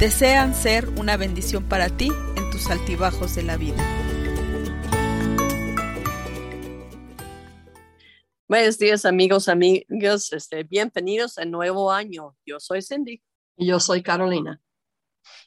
Desean ser una bendición para ti en tus altibajos de la vida. Buenos días amigos, amigos, este, bienvenidos al nuevo año. Yo soy Cindy. Y yo soy Carolina.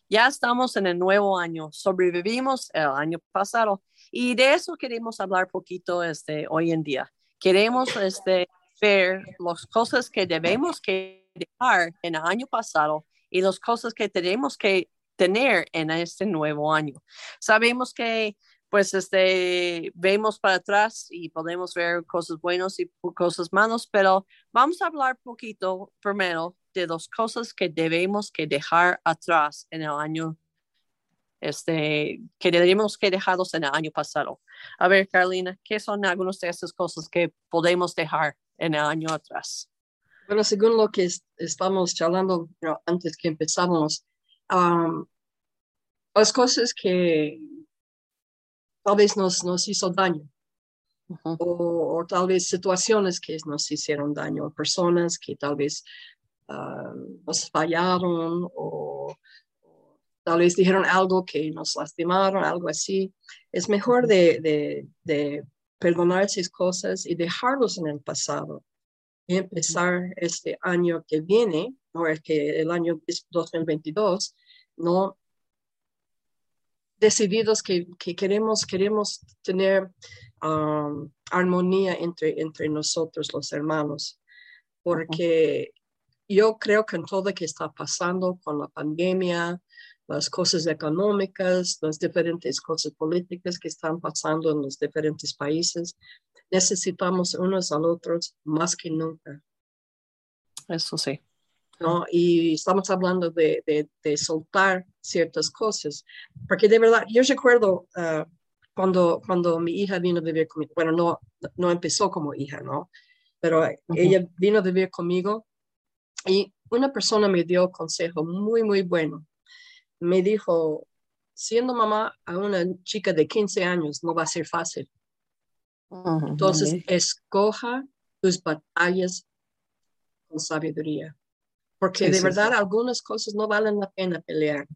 Ya estamos en el nuevo año, sobrevivimos el año pasado y de eso queremos hablar poquito este, hoy en día. Queremos este, ver las cosas que debemos que dejar en el año pasado y las cosas que tenemos que tener en este nuevo año. Sabemos que pues este, vemos para atrás y podemos ver cosas buenas y cosas malas, pero vamos a hablar poquito primero de las cosas que debemos que dejar atrás en el año este, que deberíamos que dejarlos en el año pasado. A ver, Carolina, ¿qué son algunas de esas cosas que podemos dejar en el año atrás? Bueno, según lo que estamos charlando antes que empezamos, las cosas que tal vez nos, nos hizo daño, o, tal vez situaciones que nos hicieron daño, personas que tal vez nos fallaron o tal vez dijeron algo que nos lastimaron, algo así. Es mejor de, perdonar esas cosas y dejarlos en el pasado empezar este año que viene, o el, que, el año 2022, no decididos que, queremos, queremos tener um, armonía entre, entre nosotros los hermanos, porque yo creo que en todo lo que está pasando con la pandemia, las cosas económicas, las diferentes cosas políticas que están pasando en los diferentes países. Necesitamos unos a otros más que nunca. Eso sí. ¿no? Y estamos hablando de, de, soltar ciertas cosas, porque de verdad, yo recuerdo uh, cuando, cuando mi hija vino a vivir conmigo, bueno, no, no empezó como hija, ¿no? Pero ella vino a vivir conmigo y una persona me dio consejo muy, muy bueno me dijo, siendo mamá a una chica de 15 años no va a ser fácil. Entonces, escoja tus batallas con sabiduría, porque de verdad algunas cosas no valen la pena pelear.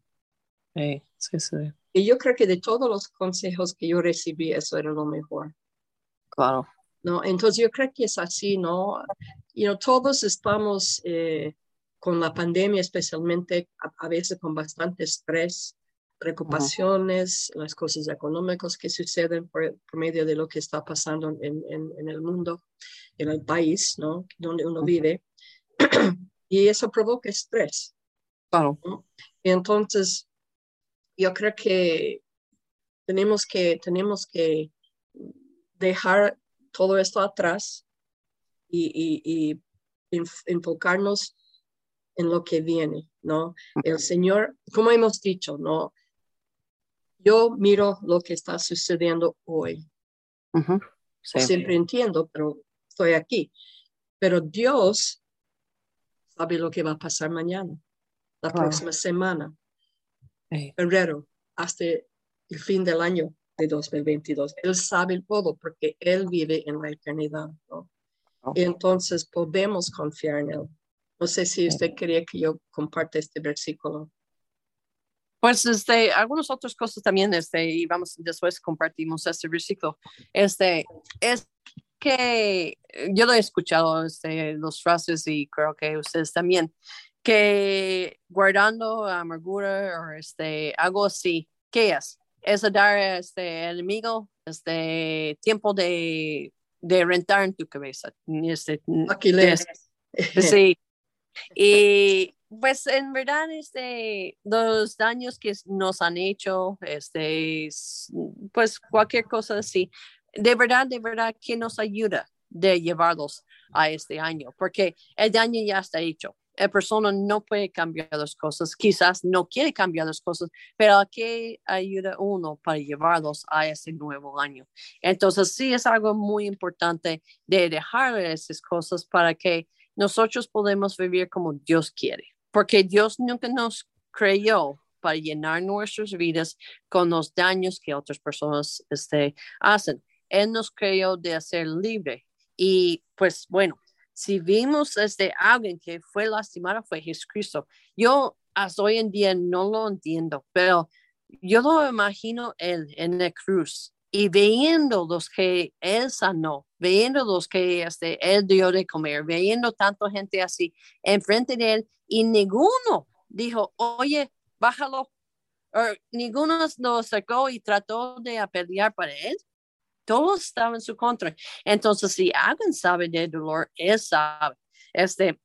Sí, sí, Y yo creo que de todos los consejos que yo recibí, eso era lo mejor. Claro. ¿No? Entonces yo creo que es así, ¿no? Y know, todos estamos eh, con la pandemia especialmente, a, veces con bastante estrés, preocupaciones, las cosas económicas que suceden por, medio de lo que está pasando en, en, el mundo, en el país, ¿no? Donde uno vive. y eso provoca estrés. Claro. entonces, yo creo que tenemos que, tenemos que dejar todo esto atrás y, y, y enfocarnos en lo que viene, ¿no? El Señor, como hemos dicho, ¿no? Yo miro lo que está sucediendo hoy. Siempre entiendo, pero estoy aquí. Pero Dios sabe lo que va a pasar mañana, la próxima semana, febrero, hasta el fin del año de 2022. Él sabe todo porque Él vive en la eternidad, ¿no? entonces podemos confiar en Él. No sé si usted quería que yo comparte este versículo. Pues este, algunas otras cosas también, este, y vamos, después compartimos este versículo. Este, es que yo lo he escuchado, este, los frases y creo que ustedes también, que guardando amargura o este, algo así, ¿qué es? Es dar este enemigo este tiempo de, de rentar en tu cabeza. Este, sí, y pues en verdad, este, los daños que nos han hecho, este, pues cualquier cosa así, de verdad, de verdad que nos ayuda de llevarlos a este año, porque el daño ya está hecho. la persona no puede cambiar las cosas, quizás no quiere cambiar las cosas, pero ¿qué ayuda uno para llevarlos a ese nuevo año? Entonces, sí es algo muy importante de dejar esas cosas para que nosotros podamos vivir como Dios quiere, porque Dios nunca nos creyó para llenar nuestras vidas con los daños que otras personas este, hacen. Él nos creó de ser libre. Y pues bueno, si vimos este alguien que fue lastimado fue Jesucristo. Yo hasta hoy en día no lo entiendo, pero yo lo imagino él en la cruz y viendo los que él sanó, viendo los que este, él dio de comer, viendo tanta gente así enfrente de él y ninguno dijo, oye, bájalo. O ninguno lo sacó y trató de pelear para él todos estaban en su contra. Entonces, si alguien sabe de dolor, él sabe. Este,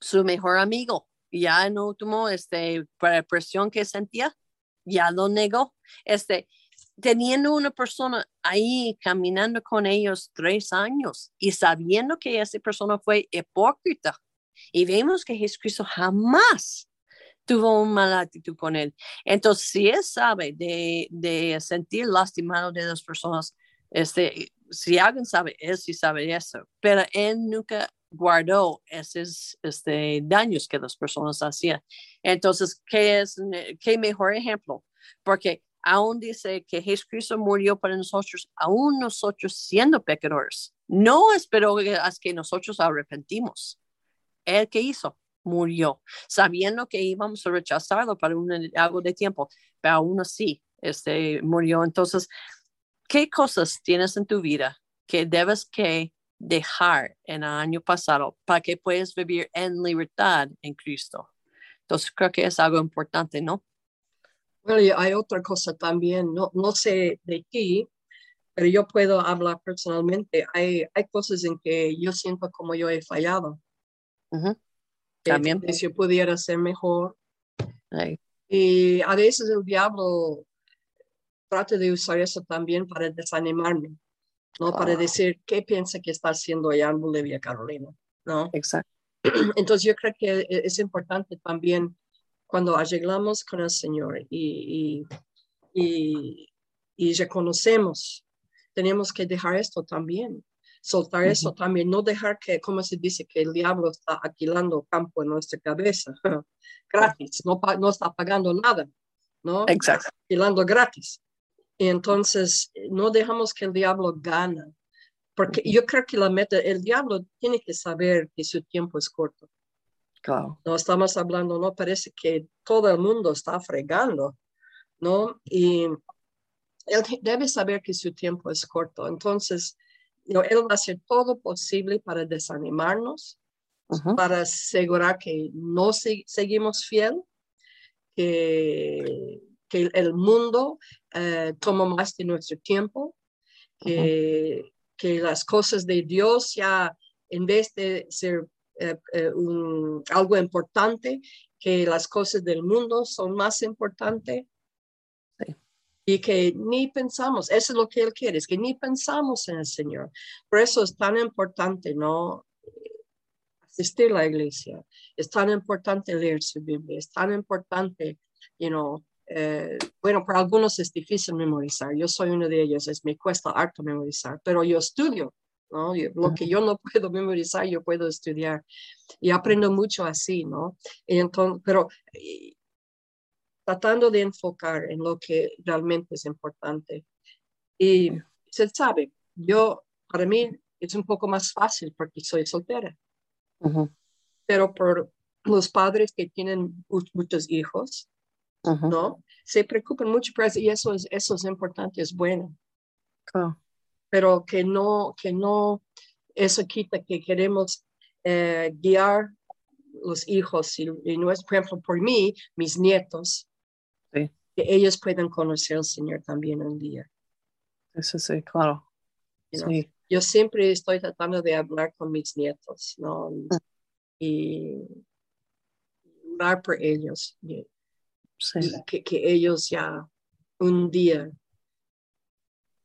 su mejor amigo, ya en último, este, para la presión que sentía, ya lo negó. Este, teniendo una persona ahí caminando con ellos tres años y sabiendo que esa persona fue hipócrita. Y vemos que Jesucristo jamás tuvo una mala actitud con él. Entonces, si él sabe de, de sentir lastimado de las personas, este, si alguien sabe, él sí sabe eso, pero él nunca guardó esos este, daños que las personas hacían. Entonces, ¿qué es qué mejor ejemplo? Porque aún dice que Jesucristo murió para nosotros, aún nosotros siendo pecadores. No esperó a que nosotros arrepentimos. ¿El que hizo? Murió, sabiendo que íbamos a rechazarlo para un, algo de tiempo, pero aún así este, murió. Entonces, ¿Qué cosas tienes en tu vida que debes que dejar en el año pasado para que puedas vivir en libertad en Cristo? Entonces creo que es algo importante, ¿no? Bueno, hay otra cosa también, no, no sé de ti, pero yo puedo hablar personalmente. Hay, hay cosas en que yo siento como yo he fallado. También. si yo pudiera ser mejor. Y a veces el diablo trate de usar eso también para desanimarme, ¿no? Para ah. decir qué piensa que está haciendo allá en Bolivia, Carolina, ¿no? Exacto. Entonces yo creo que e-, es importante también cuando arreglamos con el Señor y, y, y, reconocemos, tenemos que dejar esto también, soltar eso también, no dejar que, como se dice, que el diablo está alquilando campo en nuestra cabeza, gratis, no, no está pagando nada, ¿no? Exacto. Alquilando gratis. Entonces, no dejamos que el diablo gane, porque yo creo que la meta, el diablo tiene que saber que su tiempo es corto. Claro. No estamos hablando, no parece que todo el mundo está fregando, ¿no? Y él debe saber que su tiempo es corto. Entonces, él va a hacer todo posible para desanimarnos, para asegurar que no seguimos fiel, que que el mundo eh, toma más de nuestro tiempo, que, que, las cosas de Dios ya, en vez de ser eh, eh, algo importante, que las cosas del mundo son más importantes. Y que ni pensamos, eso es lo que Él quiere, es que ni pensamos en el Señor. Por eso es tan importante, ¿no? Asistir a la iglesia, es tan importante leer su Biblia, es tan importante, you know, eh, bueno, para algunos es difícil memorizar. Yo soy uno de ellos, es, me cuesta harto memorizar, pero yo estudio, ¿no? lo que yo no puedo memorizar, yo puedo estudiar y aprendo mucho así, ¿no? entonces, pero tratando de enfocar en lo que realmente es importante. Y se sabe, yo, para mí es un poco más fácil porque soy soltera. Pero por los padres que tienen muchos hijos, ¿no? Se preocupan mucho por eso y eso es, eso es importante, es bueno. Pero que no, que no, eso quita que queremos eh, guiar los hijos y, no es, por ejemplo, por mí, mis nietos, que ellos puedan conocer al Señor también un día. Eso sí, claro. Yo siempre estoy tratando de hablar con mis nietos, ¿no? Y orar por ellos que, que, ellos ya un día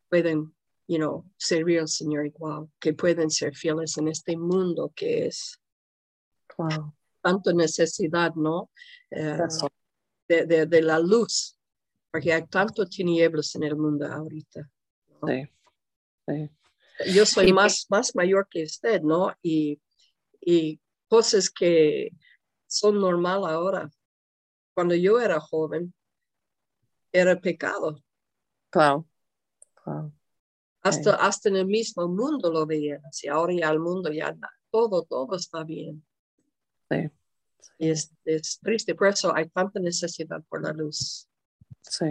pueden, you know, servir al Señor igual, que pueden ser fieles en este mundo que es. tanto necesidad, ¿no? Eh, de, de- de la luz, porque hay tanto tinieblas en el mundo ahorita. ¿no? Sí. Sí. Yo soy Y- más, más mayor que usted, ¿no? Y, y cosas que son normal ahora. Cuando yo era joven, era pecado. Claro. Claro. Hasta, hasta en el mismo mundo lo veían así. Ahora ya el mundo ya todo, todo está bien. Sí. Y es, es triste, por eso hay tanta necesidad por la luz. Sí.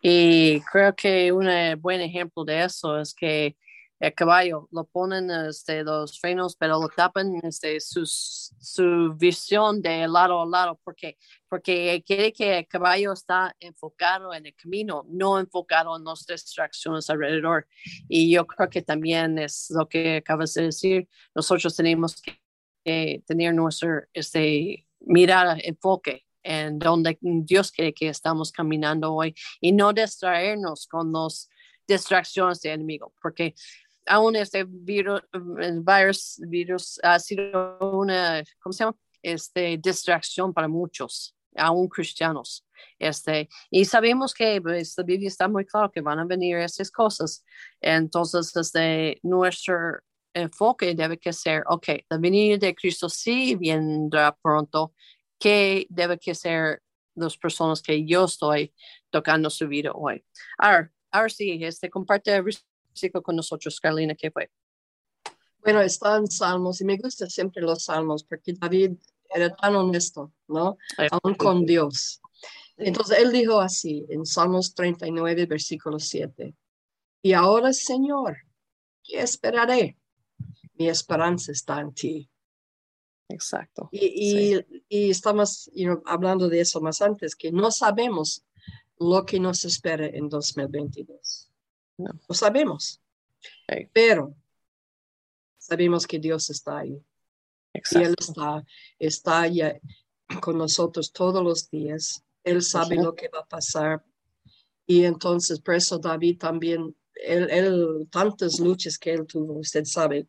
Y creo que un eh, buen ejemplo de eso es que el caballo lo ponen este, los frenos, pero lo tapan este, su visión de lado a lado, porque, porque quiere que el caballo está enfocado en el camino, no enfocado en las distracciones alrededor. Y yo creo que también es lo que acabas de decir, nosotros tenemos que eh, tener nuestro este, mirada, enfoque en donde Dios quiere que estamos caminando hoy y no distraernos con las distracciones del enemigo, porque aún este virus, virus, virus ha sido una, ¿cómo se llama? Este, distracción para muchos, aún cristianos. Este, y sabemos que pues, la Biblia está muy claro que van a venir esas cosas. Entonces, desde nuestro enfoque debe que ser, ok, la venida de Cristo sí vendrá pronto, ¿qué debe que ser las personas que yo estoy tocando su vida hoy? Ahora, ahora sí, este, comparte versículo con nosotros, Carolina, ¿qué fue? Bueno, está en Salmos y me gustan siempre los Salmos porque David era tan honesto, ¿no? Aún con Dios. Entonces él dijo así en Salmos 39, versículo 7. Y ahora, Señor, ¿qué esperaré? Mi esperanza está en ti. Exacto. Y, y, y estamos you know, hablando de eso más antes, que no sabemos lo que nos espera en 2022. No. Lo sabemos, Sí. pero sabemos que Dios está ahí. Y Él Exacto. está, está ya con nosotros todos los días. Él sabe lo que va a pasar. Y entonces, por eso David también, él, él, tantas luchas que él tuvo, usted sabe,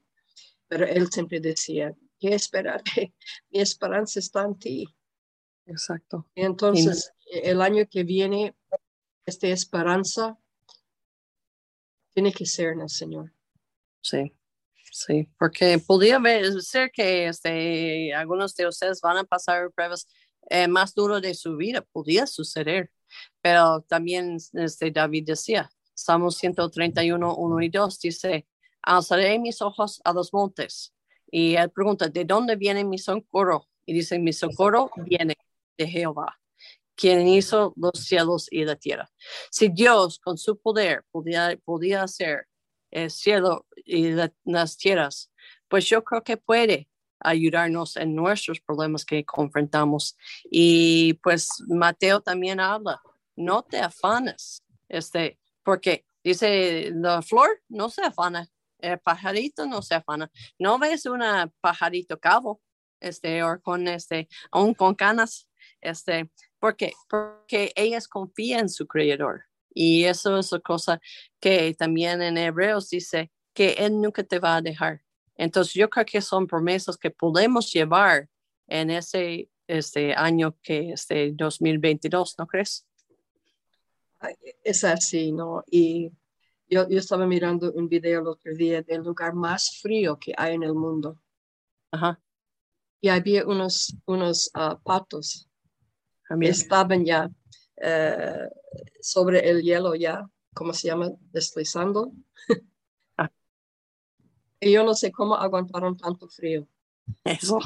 pero él siempre decía, ¿qué esperaré? Mi esperanza está en ti. Exacto. Y entonces, el año que viene, esta esperanza tiene que ser en el Señor. Sí. Sí, porque podría ser que este, algunos de ustedes van a pasar pruebas eh, más duras de su vida, podría suceder, pero también este, David decía, Salmos 131, 1 y 2 dice, alzaré mis ojos a los montes. Y él pregunta, ¿de dónde viene mi socorro? Y dice, mi socorro viene de Jehová, quien hizo los cielos y la tierra. Si Dios con su poder podía, podía hacer el cielo y la- las tierras, pues yo creo que puede ayudarnos en nuestros problemas que confrontamos. Y pues Mateo también habla, no te afanes, este, porque dice la flor no se afana, el pajarito no se afana, no ves una pajarito cabo, este, o con este, aún con canas, este, ¿por qué? Porque ellas confían en su creador. Y eso es la cosa que también en Hebreos dice que Él nunca te va a dejar. Entonces yo creo que son promesas que podemos llevar en ese este año que este 2022, ¿no crees? Es así, ¿no? Y yo, yo estaba mirando un video el otro día del lugar más frío que hay en el mundo. Ajá. Y había unos, unos ah, patos También. estaban ya eh, sobre el hielo ya, ¿cómo se llama? Deslizando. Ah. y yo no sé cómo aguantaron tanto frío. Eso.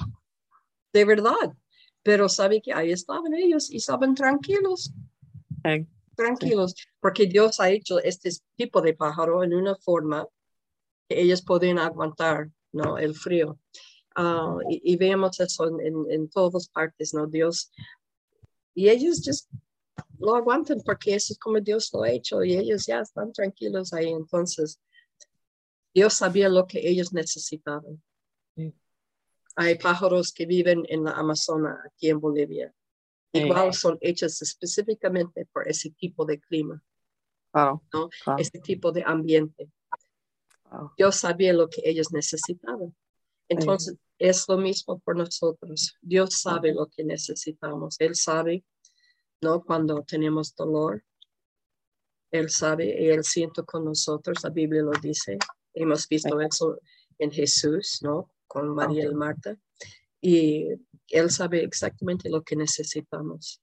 De verdad. Pero sabe que ahí estaban ellos y estaban tranquilos. Eh, tranquilos, porque Dios ha hecho este tipo de pájaro en una forma que ellos pueden aguantar ¿no? el frío. Ah, y, y vemos eso en, en, en todas partes, ¿no? Dios. Y ellos just lo aguantan porque eso es como Dios lo ha hecho y ellos ya están tranquilos ahí. Entonces, Dios sabía lo que ellos necesitaban. Sí. Hay pájaros que viven en la Amazona, aquí en Bolivia. Sí. Igual son hechos específicamente por ese tipo de clima, Claro. ¿no? claro, ese tipo de ambiente. claro. Dios sabía lo que ellos necesitaban. Entonces, es lo mismo por nosotros. Dios sabe lo que necesitamos. Él sabe, ¿no? Cuando tenemos dolor, Él sabe y Él siente con nosotros. La Biblia lo dice. Hemos visto eso en Jesús, ¿no? Con María y Marta. Y Él sabe exactamente lo que necesitamos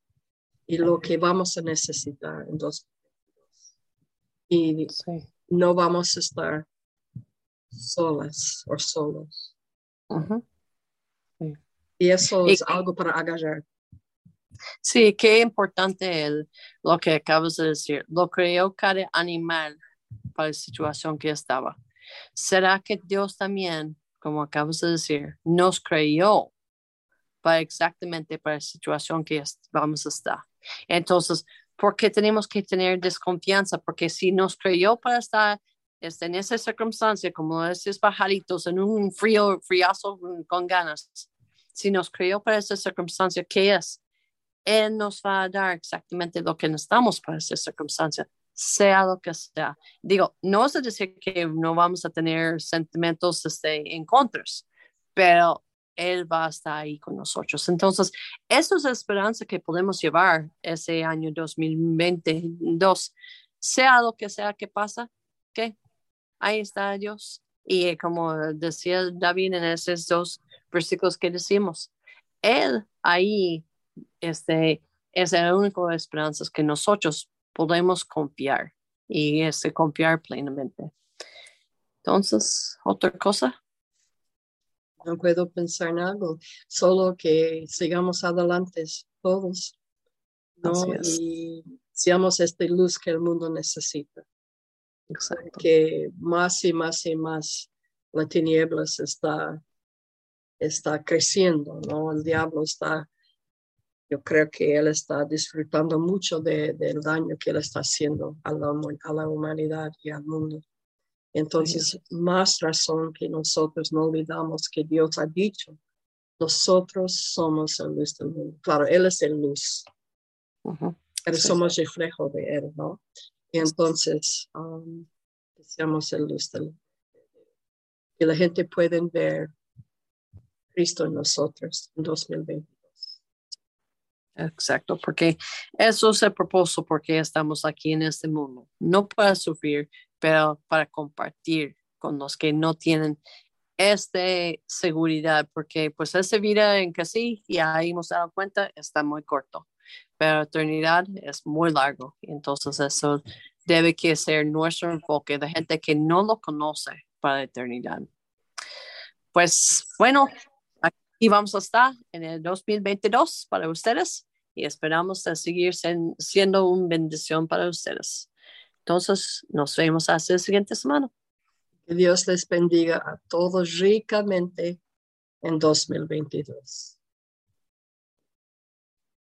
y lo que vamos a necesitar en dos. Y no vamos a estar solas o solos. Y eso es algo para agarrar. Sí, qué importante el, lo que acabas de decir. Lo creó cada animal para la situación que estaba. ¿Será que Dios también, como acabas de decir, nos creó para exactamente para la situación que vamos a estar? Entonces, ¿por qué tenemos que tener desconfianza? Porque si nos creyó para estar en esa circunstancia, como esos pajaritos en un frío, friazo con ganas, si nos creó para esa circunstancia, ¿qué es? Él nos va a dar exactamente lo que necesitamos para esa circunstancia, sea lo que sea. Digo, no es decir que no vamos a tener sentimientos este, en contras, pero él va a estar ahí con nosotros. Entonces, eso es la esperanza que podemos llevar ese año 2022. Sea lo que sea que pasa, que ahí está Dios. Y como decía David en esos dos versículos que decimos, Él ahí este, es la única esperanza que nosotros podemos confiar y este, confiar plenamente. Entonces, otra cosa no puedo pensar en algo, solo que sigamos adelante todos, ¿no? Y seamos esta luz que el mundo necesita. Exacto. Que más y más y más la tinieblas está, está creciendo, ¿no? El diablo está, yo creo que él está disfrutando mucho de, del daño que él está haciendo a la, a la humanidad y al mundo. Entonces, más razón que nosotros no olvidamos que Dios ha dicho, nosotros somos el luz del mundo. Claro, Él es el luz, pero somos reflejo de Él, ¿no? Entonces, um, seamos el luz del mundo. Que la gente pueda ver Cristo en nosotros en 2022. Exacto, porque eso es el propósito porque estamos aquí en este mundo. No para sufrir, pero para compartir con los que no tienen esta seguridad, porque pues esa vida en que sí, y ahí hemos dado cuenta, está muy corto, eternidad es muy largo, entonces eso debe que ser nuestro enfoque de gente que no lo conoce para la eternidad. Pues bueno, aquí vamos a estar en el 2022 para ustedes y esperamos seguir siendo una bendición para ustedes. Entonces, nos vemos hasta la siguiente semana. Que Dios les bendiga a todos ricamente en 2022.